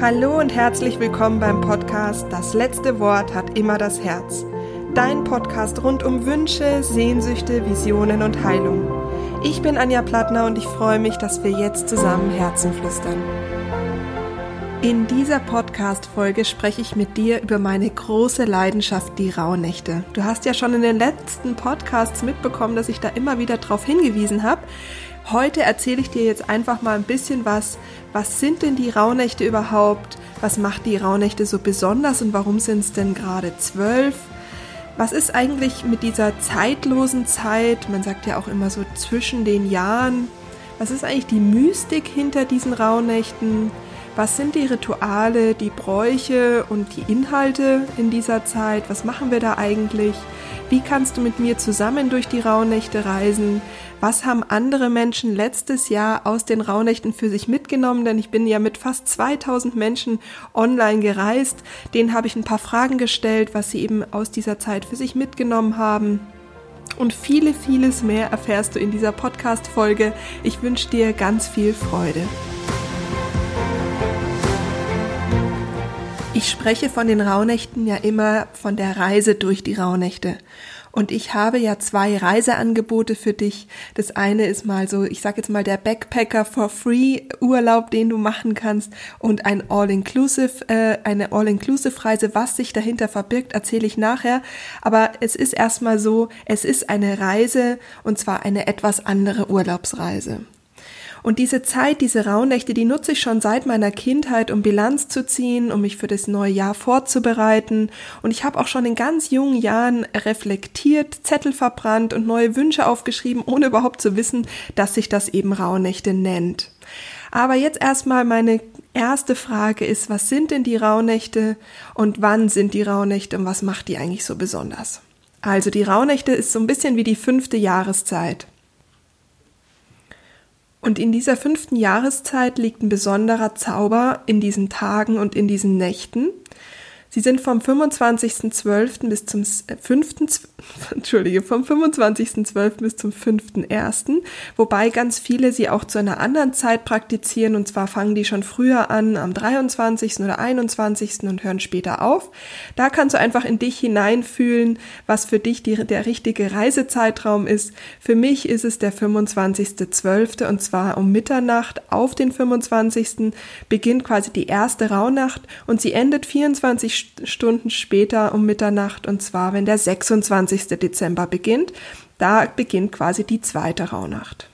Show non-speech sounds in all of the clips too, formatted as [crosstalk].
Hallo und herzlich willkommen beim Podcast Das letzte Wort hat immer das Herz. Dein Podcast rund um Wünsche, Sehnsüchte, Visionen und Heilung. Ich bin Anja Plattner und ich freue mich, dass wir jetzt zusammen Herzen flüstern. In dieser Podcast-Folge spreche ich mit dir über meine große Leidenschaft, die Rauhnächte. Du hast ja schon in den letzten Podcasts mitbekommen, dass ich da immer wieder darauf hingewiesen habe. Heute erzähle ich dir jetzt einfach mal ein bisschen was. Was sind denn die Rauhnächte überhaupt? Was macht die Rauhnächte so besonders und warum sind es denn gerade zwölf? Was ist eigentlich mit dieser zeitlosen Zeit? Man sagt ja auch immer so zwischen den Jahren. Was ist eigentlich die Mystik hinter diesen Rauhnächten? Was sind die Rituale, die Bräuche und die Inhalte in dieser Zeit? Was machen wir da eigentlich? Wie kannst du mit mir zusammen durch die Rauhnächte reisen? Was haben andere Menschen letztes Jahr aus den Rauhnächten für sich mitgenommen? Denn ich bin ja mit fast 2000 Menschen online gereist. Denen habe ich ein paar Fragen gestellt, was sie eben aus dieser Zeit für sich mitgenommen haben. Und viele, vieles mehr erfährst du in dieser Podcast-Folge. Ich wünsche dir ganz viel Freude. Ich spreche von den Rauhnächten ja immer von der Reise durch die Rauhnächte. Und ich habe ja zwei Reiseangebote für dich. Das eine ist mal so, ich sag jetzt mal der Backpacker for Free Urlaub, den du machen kannst und ein All-Inclusive, äh, eine All-Inclusive Reise. Was sich dahinter verbirgt, erzähle ich nachher. Aber es ist erstmal so, es ist eine Reise und zwar eine etwas andere Urlaubsreise. Und diese Zeit, diese Rauhnächte, die nutze ich schon seit meiner Kindheit, um Bilanz zu ziehen, um mich für das neue Jahr vorzubereiten. Und ich habe auch schon in ganz jungen Jahren reflektiert, Zettel verbrannt und neue Wünsche aufgeschrieben, ohne überhaupt zu wissen, dass sich das eben Rauhnächte nennt. Aber jetzt erstmal meine erste Frage ist, was sind denn die Rauhnächte und wann sind die Rauhnächte und was macht die eigentlich so besonders? Also die Rauhnächte ist so ein bisschen wie die fünfte Jahreszeit. Und in dieser fünften Jahreszeit liegt ein besonderer Zauber in diesen Tagen und in diesen Nächten. Sie sind vom 25.12. bis zum 5. [laughs] Entschuldige, vom 25.12. bis zum 5.1., wobei ganz viele sie auch zu einer anderen Zeit praktizieren und zwar fangen die schon früher an, am 23. oder 21. und hören später auf. Da kannst du einfach in dich hineinfühlen, was für dich die, der richtige Reisezeitraum ist. Für mich ist es der 25.12. und zwar um Mitternacht auf den 25. beginnt quasi die erste Rauhnacht und sie endet 24 Stunden später um Mitternacht und zwar, wenn der 26. Dezember beginnt. Da beginnt quasi die zweite Rauhnacht.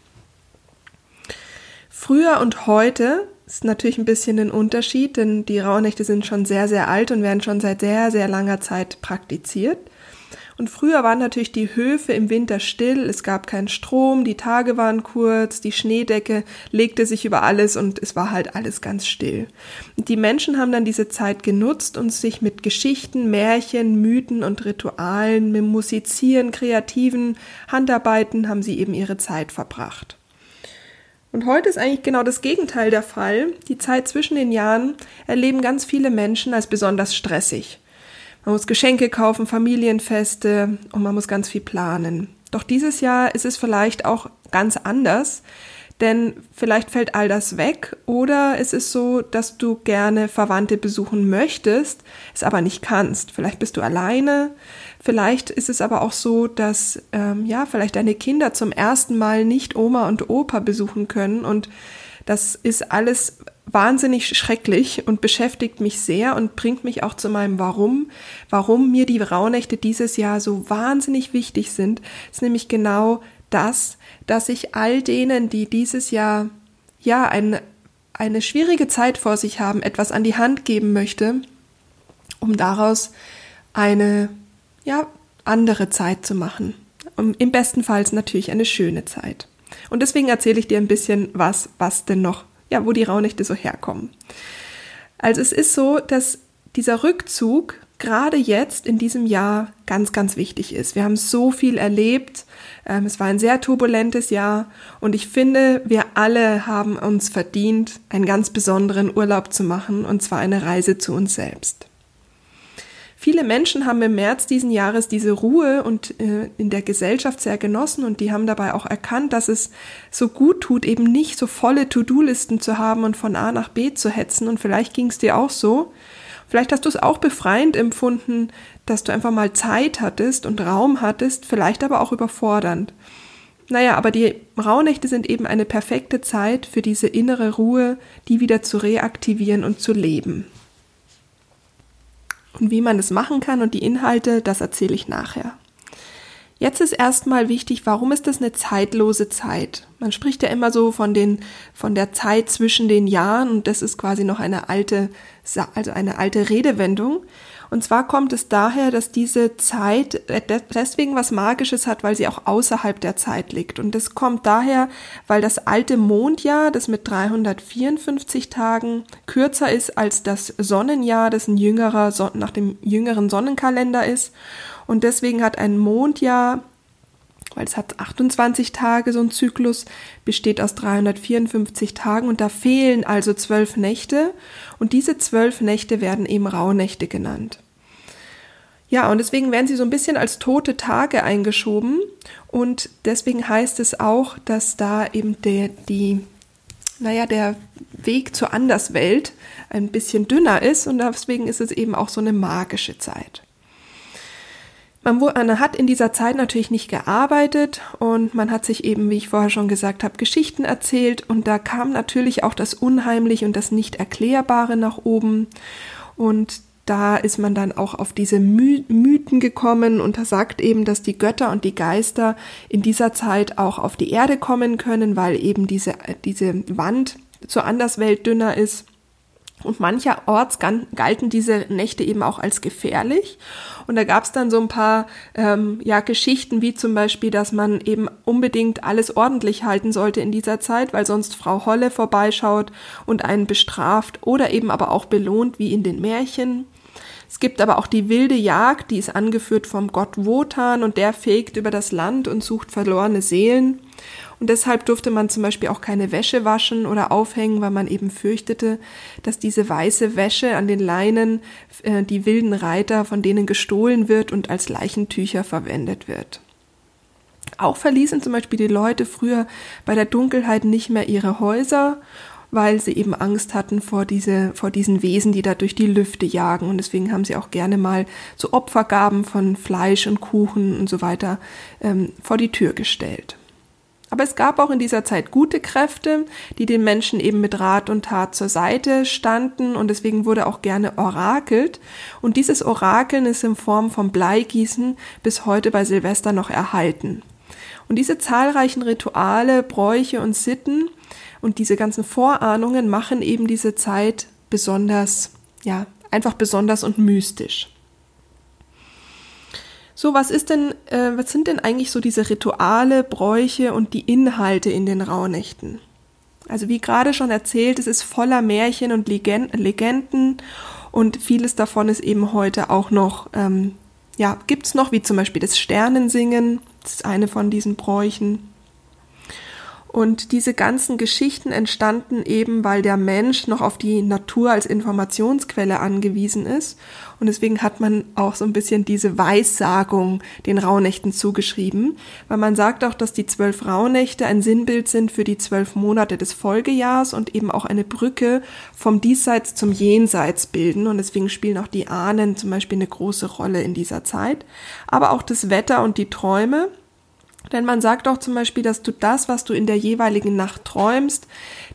Früher und heute ist natürlich ein bisschen ein Unterschied, denn die Rauhnächte sind schon sehr, sehr alt und werden schon seit sehr, sehr langer Zeit praktiziert. Und früher waren natürlich die Höfe im Winter still, es gab keinen Strom, die Tage waren kurz, die Schneedecke legte sich über alles und es war halt alles ganz still. Und die Menschen haben dann diese Zeit genutzt und sich mit Geschichten, Märchen, Mythen und Ritualen, mit Musizieren, kreativen Handarbeiten haben sie eben ihre Zeit verbracht. Und heute ist eigentlich genau das Gegenteil der Fall. Die Zeit zwischen den Jahren erleben ganz viele Menschen als besonders stressig. Man muss Geschenke kaufen, Familienfeste und man muss ganz viel planen. Doch dieses Jahr ist es vielleicht auch ganz anders, denn vielleicht fällt all das weg oder es ist so, dass du gerne Verwandte besuchen möchtest, es aber nicht kannst. Vielleicht bist du alleine, vielleicht ist es aber auch so, dass ähm, ja vielleicht deine Kinder zum ersten Mal nicht Oma und Opa besuchen können und das ist alles wahnsinnig schrecklich und beschäftigt mich sehr und bringt mich auch zu meinem Warum, warum mir die Rauhnächte dieses Jahr so wahnsinnig wichtig sind, ist nämlich genau das, dass ich all denen, die dieses Jahr ja ein, eine schwierige Zeit vor sich haben, etwas an die Hand geben möchte, um daraus eine ja andere Zeit zu machen. Um, Im besten Fall natürlich eine schöne Zeit. Und deswegen erzähle ich dir ein bisschen was, was denn noch ja, wo die Rauhnächte so herkommen. Also es ist so, dass dieser Rückzug gerade jetzt in diesem Jahr ganz, ganz wichtig ist. Wir haben so viel erlebt. Ähm, es war ein sehr turbulentes Jahr und ich finde, wir alle haben uns verdient, einen ganz besonderen Urlaub zu machen und zwar eine Reise zu uns selbst. Viele Menschen haben im März diesen Jahres diese Ruhe und äh, in der Gesellschaft sehr genossen und die haben dabei auch erkannt, dass es so gut tut, eben nicht so volle To-Do-Listen zu haben und von A nach B zu hetzen. Und vielleicht ging es dir auch so. Vielleicht hast du es auch befreiend empfunden, dass du einfach mal Zeit hattest und Raum hattest, vielleicht aber auch überfordernd. Naja, aber die Rauhnächte sind eben eine perfekte Zeit für diese innere Ruhe, die wieder zu reaktivieren und zu leben. Und wie man es machen kann und die Inhalte, das erzähle ich nachher. Jetzt ist erstmal wichtig, warum ist das eine zeitlose Zeit? Man spricht ja immer so von den, von der Zeit zwischen den Jahren und das ist quasi noch eine alte, also eine alte Redewendung. Und zwar kommt es daher, dass diese Zeit deswegen was Magisches hat, weil sie auch außerhalb der Zeit liegt. Und das kommt daher, weil das alte Mondjahr, das mit 354 Tagen kürzer ist als das Sonnenjahr, das ein jüngerer, nach dem jüngeren Sonnenkalender ist. Und deswegen hat ein Mondjahr weil es hat 28 Tage, so ein Zyklus, besteht aus 354 Tagen und da fehlen also zwölf Nächte und diese zwölf Nächte werden eben Rauhnächte genannt. Ja, und deswegen werden sie so ein bisschen als tote Tage eingeschoben und deswegen heißt es auch, dass da eben der, die, naja, der Weg zur Anderswelt ein bisschen dünner ist und deswegen ist es eben auch so eine magische Zeit. Man, hat in dieser Zeit natürlich nicht gearbeitet und man hat sich eben, wie ich vorher schon gesagt habe, Geschichten erzählt und da kam natürlich auch das Unheimliche und das Nicht-Erklärbare nach oben und da ist man dann auch auf diese My Mythen gekommen und sagt eben, dass die Götter und die Geister in dieser Zeit auch auf die Erde kommen können, weil eben diese, diese Wand zur Anderswelt dünner ist. Und mancherorts galten diese Nächte eben auch als gefährlich. Und da gab es dann so ein paar ähm, ja, Geschichten, wie zum Beispiel, dass man eben unbedingt alles ordentlich halten sollte in dieser Zeit, weil sonst Frau Holle vorbeischaut und einen bestraft oder eben aber auch belohnt, wie in den Märchen. Es gibt aber auch die wilde Jagd, die ist angeführt vom Gott Wotan und der fegt über das Land und sucht verlorene Seelen. Und deshalb durfte man zum Beispiel auch keine Wäsche waschen oder aufhängen, weil man eben fürchtete, dass diese weiße Wäsche an den Leinen äh, die wilden Reiter von denen gestohlen wird und als Leichentücher verwendet wird. Auch verließen zum Beispiel die Leute früher bei der Dunkelheit nicht mehr ihre Häuser, weil sie eben Angst hatten vor, diese, vor diesen Wesen, die da durch die Lüfte jagen. Und deswegen haben sie auch gerne mal so Opfergaben von Fleisch und Kuchen und so weiter ähm, vor die Tür gestellt. Aber es gab auch in dieser Zeit gute Kräfte, die den Menschen eben mit Rat und Tat zur Seite standen und deswegen wurde auch gerne orakelt. Und dieses Orakeln ist in Form von Bleigießen bis heute bei Silvester noch erhalten. Und diese zahlreichen Rituale, Bräuche und Sitten und diese ganzen Vorahnungen machen eben diese Zeit besonders, ja, einfach besonders und mystisch. So, was ist denn, äh, was sind denn eigentlich so diese Rituale, Bräuche und die Inhalte in den Rauhnächten? Also wie gerade schon erzählt, es ist voller Märchen und Legenden und vieles davon ist eben heute auch noch, ähm, ja, gibt's noch, wie zum Beispiel das Sternensingen, das ist eine von diesen Bräuchen. Und diese ganzen Geschichten entstanden eben, weil der Mensch noch auf die Natur als Informationsquelle angewiesen ist. Und deswegen hat man auch so ein bisschen diese Weissagung den Rauhnächten zugeschrieben, weil man sagt auch, dass die zwölf Rauhnächte ein Sinnbild sind für die zwölf Monate des Folgejahrs und eben auch eine Brücke vom Diesseits zum Jenseits bilden. Und deswegen spielen auch die Ahnen zum Beispiel eine große Rolle in dieser Zeit. Aber auch das Wetter und die Träume. Denn man sagt auch zum Beispiel, dass du das, was du in der jeweiligen Nacht träumst,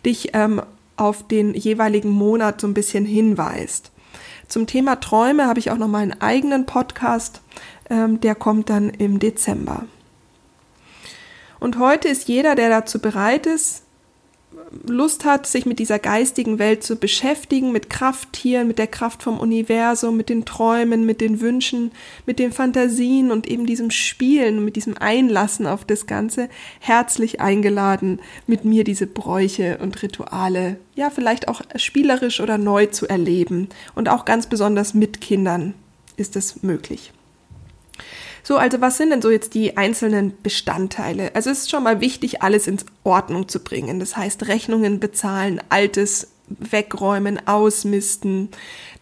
dich ähm, auf den jeweiligen Monat so ein bisschen hinweist. Zum Thema Träume habe ich auch noch mal einen eigenen Podcast, ähm, der kommt dann im Dezember. Und heute ist jeder, der dazu bereit ist, Lust hat, sich mit dieser geistigen Welt zu beschäftigen, mit Krafttieren, mit der Kraft vom Universum, mit den Träumen, mit den Wünschen, mit den Fantasien und eben diesem Spielen, mit diesem Einlassen auf das Ganze, herzlich eingeladen, mit mir diese Bräuche und Rituale, ja, vielleicht auch spielerisch oder neu zu erleben. Und auch ganz besonders mit Kindern ist es möglich. So, also was sind denn so jetzt die einzelnen Bestandteile? Also es ist schon mal wichtig, alles in Ordnung zu bringen. Das heißt, Rechnungen bezahlen, Altes wegräumen, ausmisten.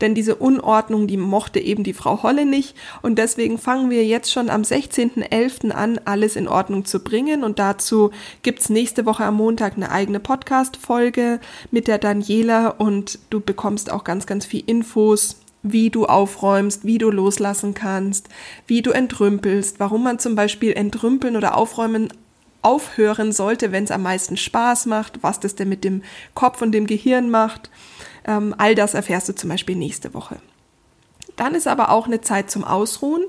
Denn diese Unordnung, die mochte eben die Frau Holle nicht. Und deswegen fangen wir jetzt schon am 16.11. an, alles in Ordnung zu bringen. Und dazu gibt's nächste Woche am Montag eine eigene Podcast-Folge mit der Daniela und du bekommst auch ganz, ganz viel Infos wie du aufräumst, wie du loslassen kannst, wie du entrümpelst, warum man zum Beispiel entrümpeln oder aufräumen aufhören sollte, wenn es am meisten Spaß macht, was das denn mit dem Kopf und dem Gehirn macht. Ähm, all das erfährst du zum Beispiel nächste Woche. Dann ist aber auch eine Zeit zum Ausruhen.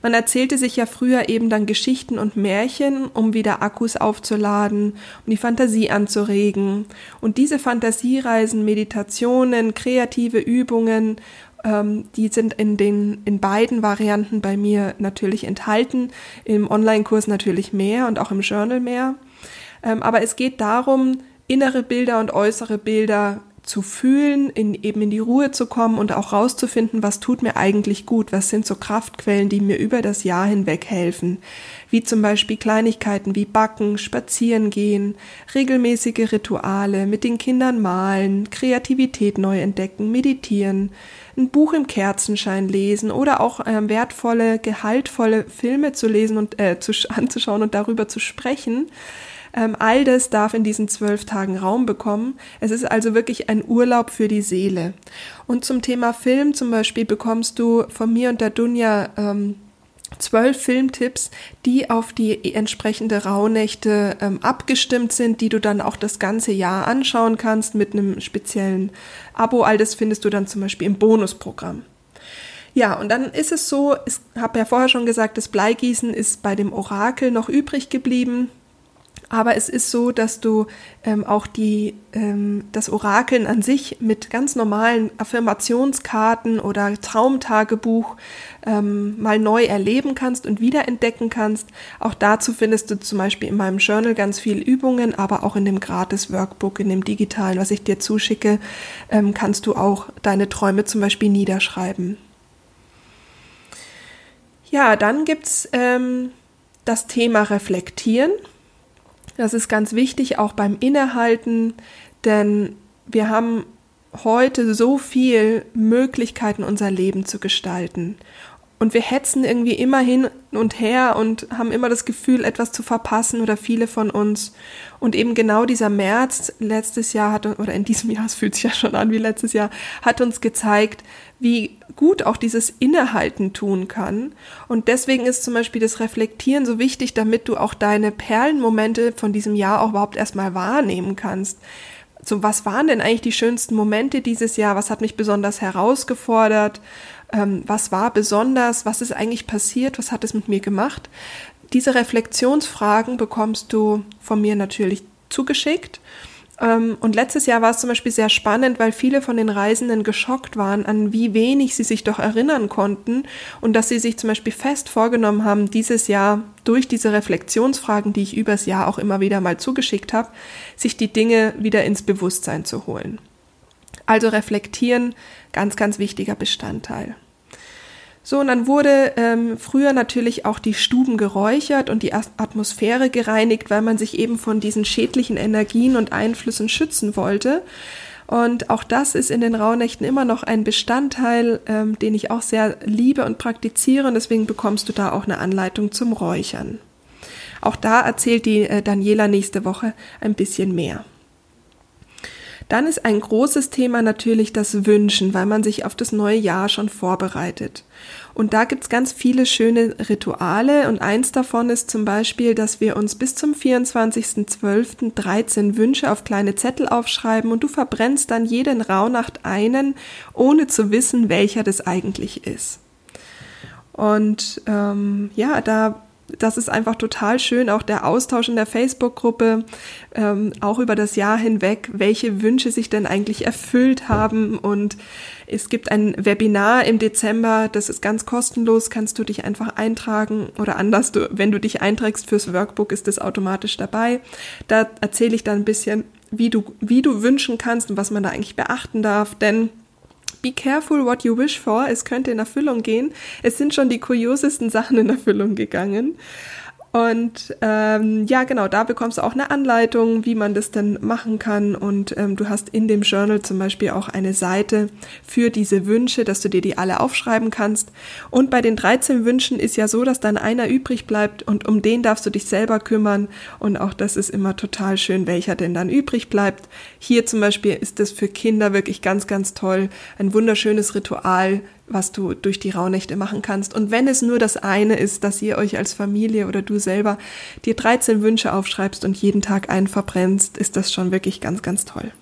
Man erzählte sich ja früher eben dann Geschichten und Märchen, um wieder Akkus aufzuladen, um die Fantasie anzuregen. Und diese Fantasiereisen, Meditationen, kreative Übungen ähm, die sind in den in beiden Varianten bei mir natürlich enthalten. Im Online-Kurs natürlich mehr und auch im Journal mehr. Ähm, aber es geht darum, innere Bilder und äußere Bilder zu fühlen, in, eben in die Ruhe zu kommen und auch rauszufinden, was tut mir eigentlich gut, was sind so Kraftquellen, die mir über das Jahr hinweg helfen, wie zum Beispiel Kleinigkeiten wie Backen, Spazieren gehen, regelmäßige Rituale, mit den Kindern malen, Kreativität neu entdecken, meditieren, ein Buch im Kerzenschein lesen oder auch äh, wertvolle, gehaltvolle Filme zu lesen und äh, zu, [laughs] anzuschauen und darüber zu sprechen. Ähm, all das darf in diesen zwölf Tagen Raum bekommen. Es ist also wirklich ein Urlaub für die Seele. Und zum Thema Film zum Beispiel bekommst du von mir und der Dunja ähm, zwölf Filmtipps, die auf die entsprechende Rauhnächte ähm, abgestimmt sind, die du dann auch das ganze Jahr anschauen kannst mit einem speziellen Abo. All das findest du dann zum Beispiel im Bonusprogramm. Ja, und dann ist es so, ich habe ja vorher schon gesagt, das Bleigießen ist bei dem Orakel noch übrig geblieben. Aber es ist so, dass du ähm, auch die, ähm, das Orakeln an sich mit ganz normalen Affirmationskarten oder Traumtagebuch ähm, mal neu erleben kannst und wiederentdecken kannst. Auch dazu findest du zum Beispiel in meinem Journal ganz viel Übungen, aber auch in dem Gratis-Workbook, in dem digitalen, was ich dir zuschicke, ähm, kannst du auch deine Träume zum Beispiel niederschreiben. Ja, dann gibt's ähm, das Thema Reflektieren. Das ist ganz wichtig, auch beim Innehalten, denn wir haben heute so viel Möglichkeiten, unser Leben zu gestalten. Und wir hetzen irgendwie immer hin und her und haben immer das Gefühl, etwas zu verpassen oder viele von uns. Und eben genau dieser März letztes Jahr hat, oder in diesem Jahr, es fühlt sich ja schon an wie letztes Jahr, hat uns gezeigt, wie gut auch dieses Innehalten tun kann. Und deswegen ist zum Beispiel das Reflektieren so wichtig, damit du auch deine Perlenmomente von diesem Jahr auch überhaupt erstmal wahrnehmen kannst. So, was waren denn eigentlich die schönsten Momente dieses Jahr? Was hat mich besonders herausgefordert? Ähm, was war besonders? Was ist eigentlich passiert? Was hat es mit mir gemacht? Diese Reflexionsfragen bekommst du von mir natürlich zugeschickt. Ähm, und letztes Jahr war es zum Beispiel sehr spannend, weil viele von den Reisenden geschockt waren, an wie wenig sie sich doch erinnern konnten und dass sie sich zum Beispiel fest vorgenommen haben, dieses Jahr durch diese Reflexionsfragen, die ich übers Jahr auch immer wieder mal zugeschickt habe, sich die Dinge wieder ins Bewusstsein zu holen. Also reflektieren, ganz, ganz wichtiger Bestandteil. So, und dann wurde ähm, früher natürlich auch die Stuben geräuchert und die Atmosphäre gereinigt, weil man sich eben von diesen schädlichen Energien und Einflüssen schützen wollte. Und auch das ist in den Rauhnächten immer noch ein Bestandteil, ähm, den ich auch sehr liebe und praktiziere. Und deswegen bekommst du da auch eine Anleitung zum Räuchern. Auch da erzählt die äh, Daniela nächste Woche ein bisschen mehr. Dann ist ein großes Thema natürlich das Wünschen, weil man sich auf das neue Jahr schon vorbereitet. Und da gibt's ganz viele schöne Rituale und eins davon ist zum Beispiel, dass wir uns bis zum 24.12. 13 Wünsche auf kleine Zettel aufschreiben und du verbrennst dann jeden Rauhnacht einen, ohne zu wissen, welcher das eigentlich ist. Und ähm, ja, da das ist einfach total schön, auch der Austausch in der Facebook-Gruppe, ähm, auch über das Jahr hinweg, welche Wünsche sich denn eigentlich erfüllt haben. Und es gibt ein Webinar im Dezember, das ist ganz kostenlos, kannst du dich einfach eintragen oder anders, du, wenn du dich einträgst fürs Workbook, ist das automatisch dabei. Da erzähle ich dann ein bisschen, wie du, wie du wünschen kannst und was man da eigentlich beachten darf, denn Be careful what you wish for. Es könnte in Erfüllung gehen. Es sind schon die kuriosesten Sachen in Erfüllung gegangen. Und ähm, ja, genau, da bekommst du auch eine Anleitung, wie man das denn machen kann. Und ähm, du hast in dem Journal zum Beispiel auch eine Seite für diese Wünsche, dass du dir die alle aufschreiben kannst. Und bei den 13 Wünschen ist ja so, dass dann einer übrig bleibt und um den darfst du dich selber kümmern. Und auch das ist immer total schön, welcher denn dann übrig bleibt. Hier zum Beispiel ist das für Kinder wirklich ganz, ganz toll. Ein wunderschönes Ritual, was du durch die Rauhnächte machen kannst. Und wenn es nur das eine ist, dass ihr euch als Familie oder du selber dir 13 Wünsche aufschreibst und jeden Tag einen verbrennst, ist das schon wirklich ganz, ganz toll.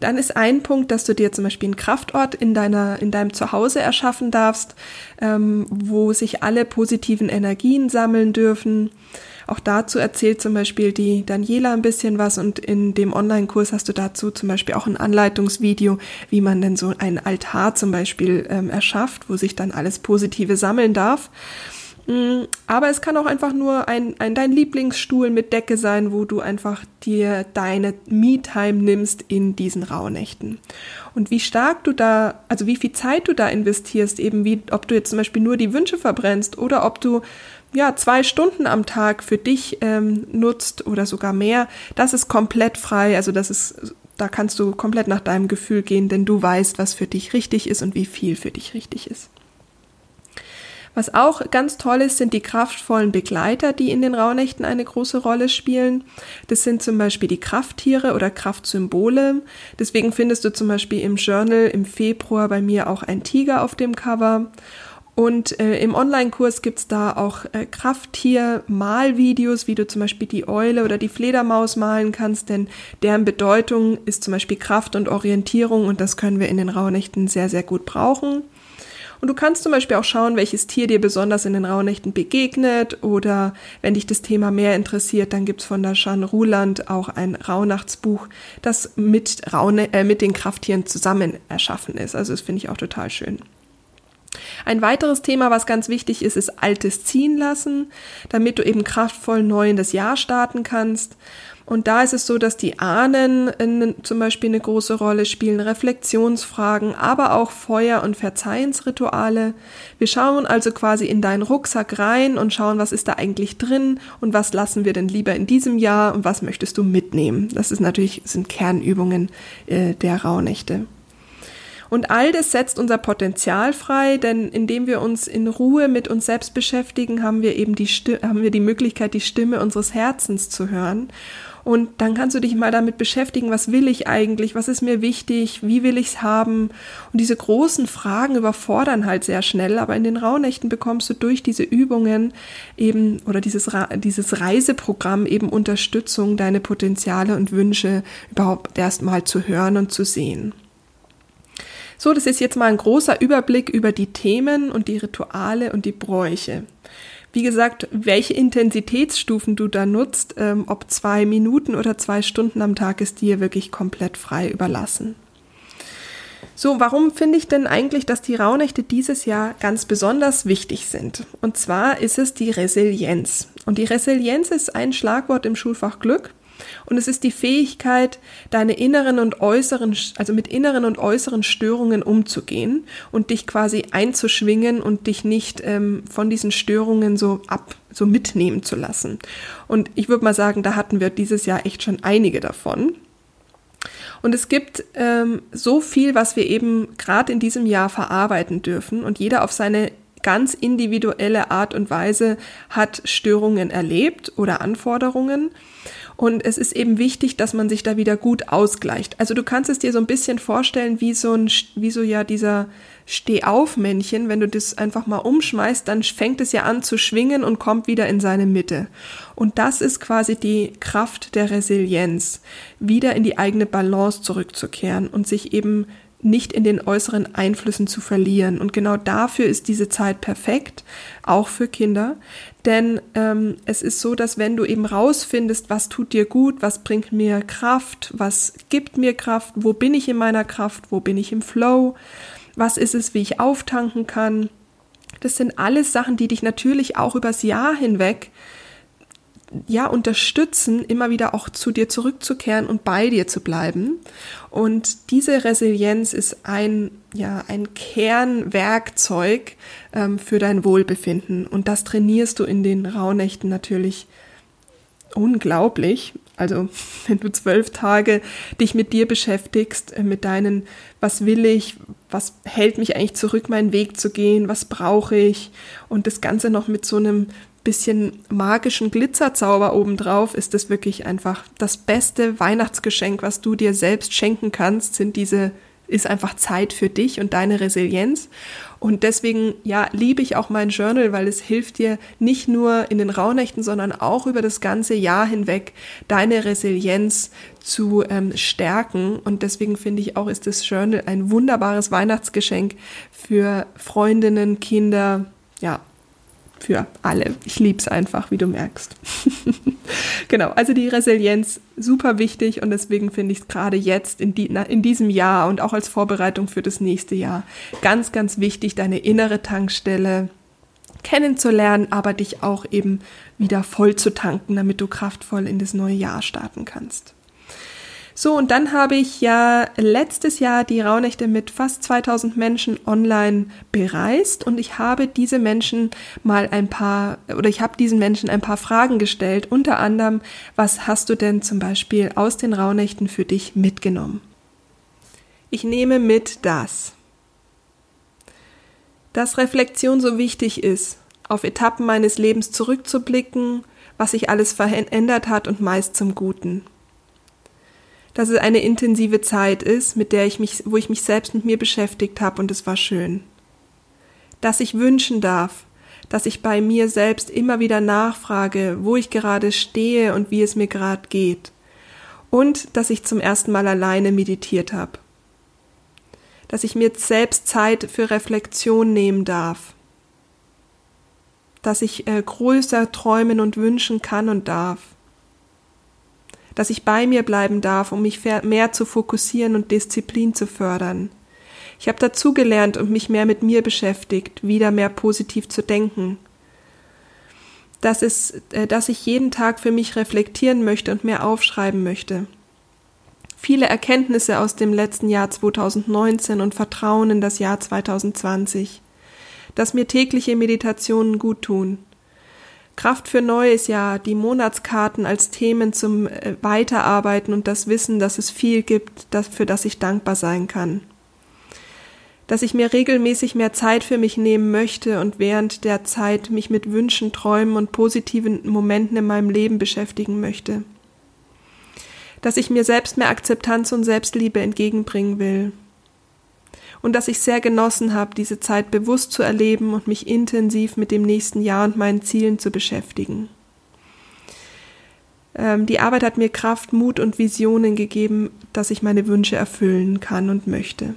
Dann ist ein Punkt, dass du dir zum Beispiel einen Kraftort in deiner, in deinem Zuhause erschaffen darfst, ähm, wo sich alle positiven Energien sammeln dürfen. Auch dazu erzählt zum Beispiel die Daniela ein bisschen was und in dem Online-Kurs hast du dazu zum Beispiel auch ein Anleitungsvideo, wie man denn so einen Altar zum Beispiel ähm, erschafft, wo sich dann alles Positive sammeln darf. Mm, aber es kann auch einfach nur ein, ein dein Lieblingsstuhl mit Decke sein, wo du einfach dir deine Me-Time nimmst in diesen Rauhnächten. Und wie stark du da, also wie viel Zeit du da investierst, eben wie, ob du jetzt zum Beispiel nur die Wünsche verbrennst oder ob du ja, zwei Stunden am Tag für dich ähm, nutzt oder sogar mehr, das ist komplett frei. Also das ist, da kannst du komplett nach deinem Gefühl gehen, denn du weißt, was für dich richtig ist und wie viel für dich richtig ist. Was auch ganz toll ist, sind die kraftvollen Begleiter, die in den Rauhnächten eine große Rolle spielen. Das sind zum Beispiel die Krafttiere oder Kraftsymbole. Deswegen findest du zum Beispiel im Journal im Februar bei mir auch ein Tiger auf dem Cover. Und äh, im Online-Kurs gibt's da auch äh, Krafttier-Malvideos, wie du zum Beispiel die Eule oder die Fledermaus malen kannst, denn deren Bedeutung ist zum Beispiel Kraft und Orientierung und das können wir in den Rauhnächten sehr, sehr gut brauchen. Und du kannst zum Beispiel auch schauen, welches Tier dir besonders in den Rauhnächten begegnet oder wenn dich das Thema mehr interessiert, dann gibt's von der Jeanne Ruland auch ein Rauhnachtsbuch, das mit, Raune, äh, mit den Krafttieren zusammen erschaffen ist. Also das finde ich auch total schön. Ein weiteres Thema, was ganz wichtig ist, ist Altes ziehen lassen, damit du eben kraftvoll neu in das Jahr starten kannst. Und da ist es so, dass die Ahnen in, zum Beispiel eine große Rolle spielen, Reflexionsfragen, aber auch Feuer- und Verzeihensrituale. Wir schauen also quasi in deinen Rucksack rein und schauen, was ist da eigentlich drin und was lassen wir denn lieber in diesem Jahr und was möchtest du mitnehmen. Das ist natürlich, sind Kernübungen äh, der Rauhnächte. Und all das setzt unser Potenzial frei, denn indem wir uns in Ruhe mit uns selbst beschäftigen, haben wir eben die, haben wir die Möglichkeit, die Stimme unseres Herzens zu hören. Und dann kannst du dich mal damit beschäftigen, was will ich eigentlich, was ist mir wichtig, wie will ich's haben. Und diese großen Fragen überfordern halt sehr schnell, aber in den Rauhnächten bekommst du durch diese Übungen eben oder dieses, dieses Reiseprogramm eben Unterstützung, deine Potenziale und Wünsche überhaupt erstmal zu hören und zu sehen. So, das ist jetzt mal ein großer Überblick über die Themen und die Rituale und die Bräuche. Wie gesagt, welche Intensitätsstufen du da nutzt, ähm, ob zwei Minuten oder zwei Stunden am Tag, ist dir wirklich komplett frei überlassen. So, warum finde ich denn eigentlich, dass die Rauhnächte dieses Jahr ganz besonders wichtig sind? Und zwar ist es die Resilienz. Und die Resilienz ist ein Schlagwort im Schulfach Glück. Und es ist die Fähigkeit, deine inneren und äußeren, also mit inneren und äußeren Störungen umzugehen und dich quasi einzuschwingen und dich nicht ähm, von diesen Störungen so ab, so mitnehmen zu lassen. Und ich würde mal sagen, da hatten wir dieses Jahr echt schon einige davon. Und es gibt ähm, so viel, was wir eben gerade in diesem Jahr verarbeiten dürfen und jeder auf seine ganz individuelle Art und Weise hat Störungen erlebt oder Anforderungen. Und es ist eben wichtig, dass man sich da wieder gut ausgleicht. Also du kannst es dir so ein bisschen vorstellen, wie so ein, wie so ja dieser Stehaufmännchen. Wenn du das einfach mal umschmeißt, dann fängt es ja an zu schwingen und kommt wieder in seine Mitte. Und das ist quasi die Kraft der Resilienz, wieder in die eigene Balance zurückzukehren und sich eben nicht in den äußeren Einflüssen zu verlieren. Und genau dafür ist diese Zeit perfekt, auch für Kinder. Denn ähm, es ist so, dass wenn du eben rausfindest, was tut dir gut, was bringt mir Kraft, was gibt mir Kraft, wo bin ich in meiner Kraft, wo bin ich im Flow, was ist es, wie ich auftanken kann. Das sind alles Sachen, die dich natürlich auch übers Jahr hinweg ja unterstützen, immer wieder auch zu dir zurückzukehren und bei dir zu bleiben. Und diese Resilienz ist ein ja ein Kernwerkzeug ähm, für dein Wohlbefinden. Und das trainierst du in den Rauhnächten natürlich unglaublich. Also [laughs] wenn du zwölf Tage dich mit dir beschäftigst, äh, mit deinen, was will ich, was hält mich eigentlich zurück, meinen Weg zu gehen, was brauche ich und das Ganze noch mit so einem bisschen magischen Glitzerzauber obendrauf, ist das wirklich einfach das beste Weihnachtsgeschenk, was du dir selbst schenken kannst, sind diese ist einfach Zeit für dich und deine Resilienz. Und deswegen, ja, liebe ich auch mein Journal, weil es hilft dir nicht nur in den Rauhnächten, sondern auch über das ganze Jahr hinweg deine Resilienz zu ähm, stärken. Und deswegen finde ich auch, ist das Journal ein wunderbares Weihnachtsgeschenk für Freundinnen, Kinder, ja, für alle. Ich liebe es einfach, wie du merkst. [laughs] genau, also die Resilienz super wichtig und deswegen finde ich es gerade jetzt in, die, in diesem Jahr und auch als Vorbereitung für das nächste Jahr ganz, ganz wichtig, deine innere Tankstelle kennenzulernen, aber dich auch eben wieder voll zu tanken, damit du kraftvoll in das neue Jahr starten kannst. So, und dann habe ich ja letztes Jahr die Rauhnächte mit fast 2000 Menschen online bereist. Und ich habe diese Menschen mal ein paar, oder ich habe diesen Menschen ein paar Fragen gestellt, unter anderem, was hast du denn zum Beispiel aus den Rauhnächten für dich mitgenommen? Ich nehme mit das, dass Reflexion so wichtig ist, auf Etappen meines Lebens zurückzublicken, was sich alles verändert hat und meist zum Guten dass es eine intensive Zeit ist, mit der ich mich, wo ich mich selbst mit mir beschäftigt habe und es war schön. Dass ich wünschen darf, dass ich bei mir selbst immer wieder nachfrage, wo ich gerade stehe und wie es mir gerade geht. Und dass ich zum ersten Mal alleine meditiert habe. Dass ich mir selbst Zeit für Reflexion nehmen darf. Dass ich äh, größer träumen und wünschen kann und darf dass ich bei mir bleiben darf, um mich mehr zu fokussieren und Disziplin zu fördern. Ich habe dazugelernt und mich mehr mit mir beschäftigt, wieder mehr positiv zu denken. Dass, es, äh, dass ich jeden Tag für mich reflektieren möchte und mehr aufschreiben möchte. Viele Erkenntnisse aus dem letzten Jahr 2019 und Vertrauen in das Jahr 2020. Dass mir tägliche Meditationen gut tun Kraft für Neues Jahr, die Monatskarten als Themen zum äh, Weiterarbeiten und das Wissen, dass es viel gibt, für das ich dankbar sein kann. Dass ich mir regelmäßig mehr Zeit für mich nehmen möchte und während der Zeit mich mit Wünschen, Träumen und positiven Momenten in meinem Leben beschäftigen möchte. Dass ich mir selbst mehr Akzeptanz und Selbstliebe entgegenbringen will und dass ich sehr genossen habe, diese Zeit bewusst zu erleben und mich intensiv mit dem nächsten Jahr und meinen Zielen zu beschäftigen. Ähm, die Arbeit hat mir Kraft, Mut und Visionen gegeben, dass ich meine Wünsche erfüllen kann und möchte.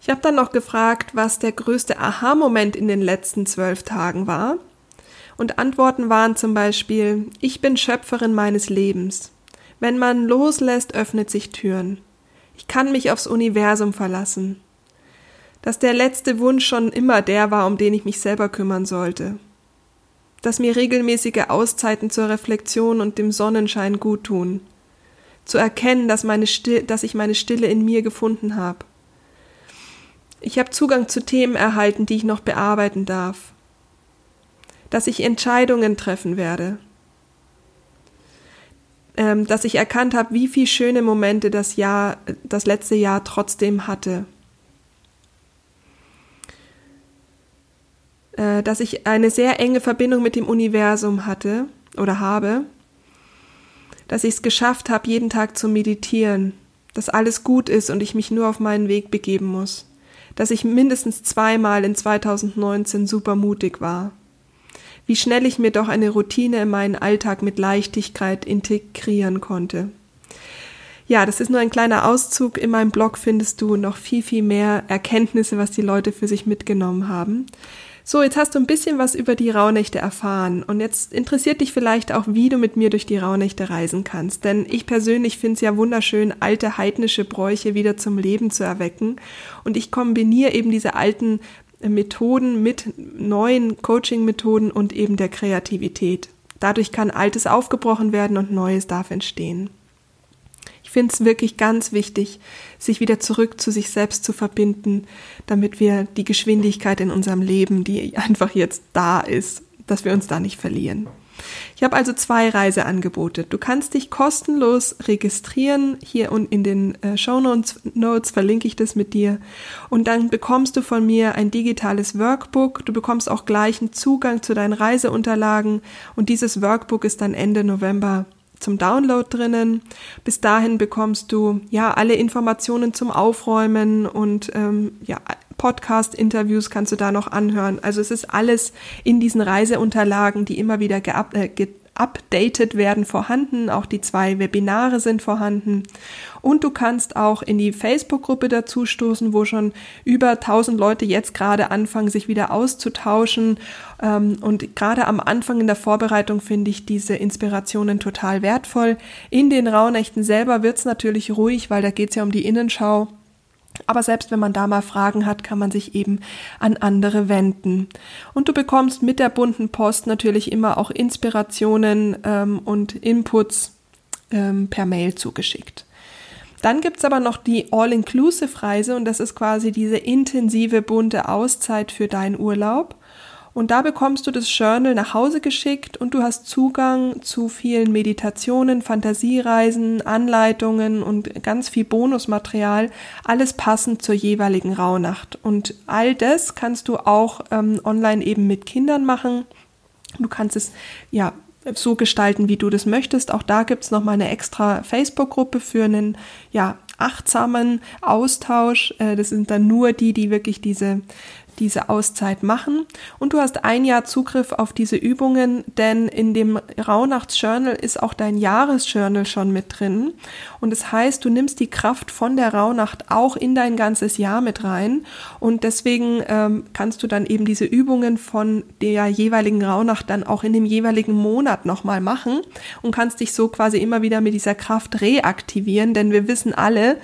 Ich habe dann noch gefragt, was der größte Aha-Moment in den letzten zwölf Tagen war. Und Antworten waren zum Beispiel, ich bin Schöpferin meines Lebens. Wenn man loslässt, öffnet sich Türen. Ich kann mich aufs Universum verlassen. Dass der letzte Wunsch schon immer der war, um den ich mich selber kümmern sollte. Dass mir regelmäßige Auszeiten zur Reflexion und dem Sonnenschein gut tun. Zu erkennen, dass, meine dass ich meine Stille in mir gefunden habe. Ich habe Zugang zu Themen erhalten, die ich noch bearbeiten darf. Dass ich Entscheidungen treffen werde, ähm, dass ich erkannt habe, wie viele schöne Momente das Jahr, das letzte Jahr trotzdem hatte. Äh, dass ich eine sehr enge Verbindung mit dem Universum hatte oder habe. Dass ich es geschafft habe, jeden Tag zu meditieren. Dass alles gut ist und ich mich nur auf meinen Weg begeben muss. Dass ich mindestens zweimal in 2019 super mutig war wie schnell ich mir doch eine Routine in meinen Alltag mit Leichtigkeit integrieren konnte. Ja, das ist nur ein kleiner Auszug. In meinem Blog findest du noch viel, viel mehr Erkenntnisse, was die Leute für sich mitgenommen haben. So, jetzt hast du ein bisschen was über die Rauhnächte erfahren und jetzt interessiert dich vielleicht auch, wie du mit mir durch die Rauhnächte reisen kannst. Denn ich persönlich finde es ja wunderschön, alte heidnische Bräuche wieder zum Leben zu erwecken und ich kombiniere eben diese alten Methoden mit neuen Coaching-Methoden und eben der Kreativität. Dadurch kann Altes aufgebrochen werden und Neues darf entstehen. Ich finde es wirklich ganz wichtig, sich wieder zurück zu sich selbst zu verbinden, damit wir die Geschwindigkeit in unserem Leben, die einfach jetzt da ist, dass wir uns da nicht verlieren. Ich habe also zwei Reiseangebote. Du kannst dich kostenlos registrieren. Hier und in den äh, Show Notes verlinke ich das mit dir. Und dann bekommst du von mir ein digitales Workbook. Du bekommst auch gleich einen Zugang zu deinen Reiseunterlagen. Und dieses Workbook ist dann Ende November zum Download drinnen. Bis dahin bekommst du ja alle Informationen zum Aufräumen und ähm, ja Podcast-Interviews kannst du da noch anhören. Also es ist alles in diesen Reiseunterlagen, die immer wieder geab äh, geupdatet werden, vorhanden. Auch die zwei Webinare sind vorhanden. Und du kannst auch in die Facebook-Gruppe dazu stoßen, wo schon über 1000 Leute jetzt gerade anfangen, sich wieder auszutauschen. Ähm, und gerade am Anfang in der Vorbereitung finde ich diese Inspirationen total wertvoll. In den Rauhnächten selber wird es natürlich ruhig, weil da geht es ja um die Innenschau. Aber selbst wenn man da mal Fragen hat, kann man sich eben an andere wenden. Und du bekommst mit der bunten Post natürlich immer auch Inspirationen ähm, und Inputs ähm, per Mail zugeschickt. Dann gibt's aber noch die All-Inclusive-Reise und das ist quasi diese intensive bunte Auszeit für deinen Urlaub. Und da bekommst du das Journal nach Hause geschickt und du hast Zugang zu vielen Meditationen, Fantasiereisen, Anleitungen und ganz viel Bonusmaterial, alles passend zur jeweiligen Rauhnacht. Und all das kannst du auch ähm, online eben mit Kindern machen. Du kannst es ja so gestalten, wie du das möchtest. Auch da gibt's noch mal eine extra Facebook-Gruppe für einen ja, achtsamen Austausch. Äh, das sind dann nur die, die wirklich diese diese Auszeit machen. Und du hast ein Jahr Zugriff auf diese Übungen, denn in dem Rauhnachtsjournal ist auch dein Jahresjournal schon mit drin. Und das heißt, du nimmst die Kraft von der Rauhnacht auch in dein ganzes Jahr mit rein. Und deswegen ähm, kannst du dann eben diese Übungen von der jeweiligen Rauhnacht dann auch in dem jeweiligen Monat nochmal machen und kannst dich so quasi immer wieder mit dieser Kraft reaktivieren, denn wir wissen alle,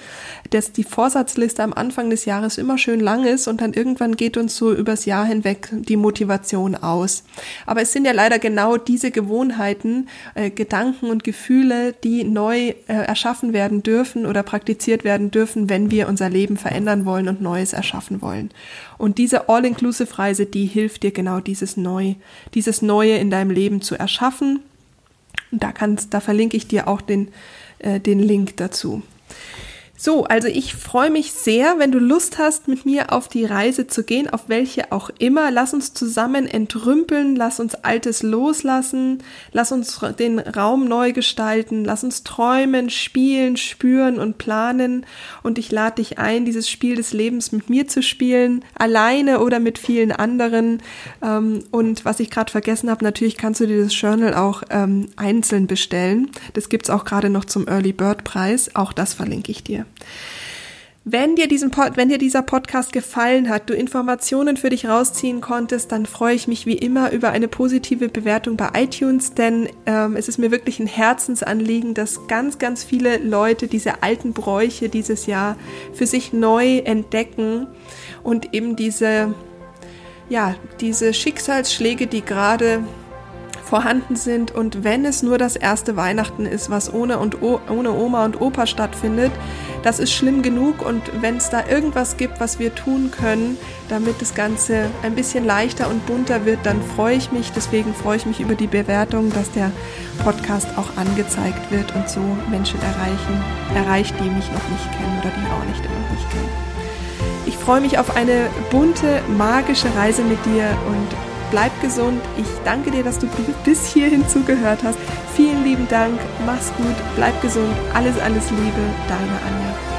dass die Vorsatzliste am Anfang des Jahres immer schön lang ist und dann irgendwann geht uns so übers Jahr hinweg die Motivation aus. Aber es sind ja leider genau diese Gewohnheiten, äh, Gedanken und Gefühle, die neu äh, erschaffen werden dürfen oder praktiziert werden dürfen, wenn wir unser Leben verändern wollen und Neues erschaffen wollen. Und diese All-Inclusive-Reise, die hilft dir genau dieses Neu, dieses Neue in deinem Leben zu erschaffen. Und da kannst, da verlinke ich dir auch den, äh, den Link dazu. So, also ich freue mich sehr, wenn du Lust hast, mit mir auf die Reise zu gehen, auf welche auch immer. Lass uns zusammen entrümpeln, lass uns Altes loslassen, lass uns den Raum neu gestalten, lass uns träumen, spielen, spüren und planen. Und ich lade dich ein, dieses Spiel des Lebens mit mir zu spielen, alleine oder mit vielen anderen. Ähm, und was ich gerade vergessen habe, natürlich kannst du dir das Journal auch ähm, einzeln bestellen. Das gibt's auch gerade noch zum Early Bird Preis. Auch das verlinke ich dir. Wenn dir, diesen Pod, wenn dir dieser Podcast gefallen hat, du Informationen für dich rausziehen konntest, dann freue ich mich wie immer über eine positive Bewertung bei iTunes, denn ähm, es ist mir wirklich ein Herzensanliegen, dass ganz, ganz viele Leute diese alten Bräuche dieses Jahr für sich neu entdecken und eben diese, ja, diese Schicksalsschläge, die gerade vorhanden sind und wenn es nur das erste Weihnachten ist, was ohne, und ohne Oma und Opa stattfindet, das ist schlimm genug und wenn es da irgendwas gibt, was wir tun können, damit das Ganze ein bisschen leichter und bunter wird, dann freue ich mich. Deswegen freue ich mich über die Bewertung, dass der Podcast auch angezeigt wird und so Menschen erreichen, erreicht, die mich noch nicht kennen oder die auch nicht immer nicht kennen. Ich freue mich auf eine bunte, magische Reise mit dir und bleib gesund. Ich danke dir, dass du bis hierhin zugehört hast. Vielen lieben Dank. Mach's gut. Bleib gesund. Alles, alles Liebe. Deine Anja.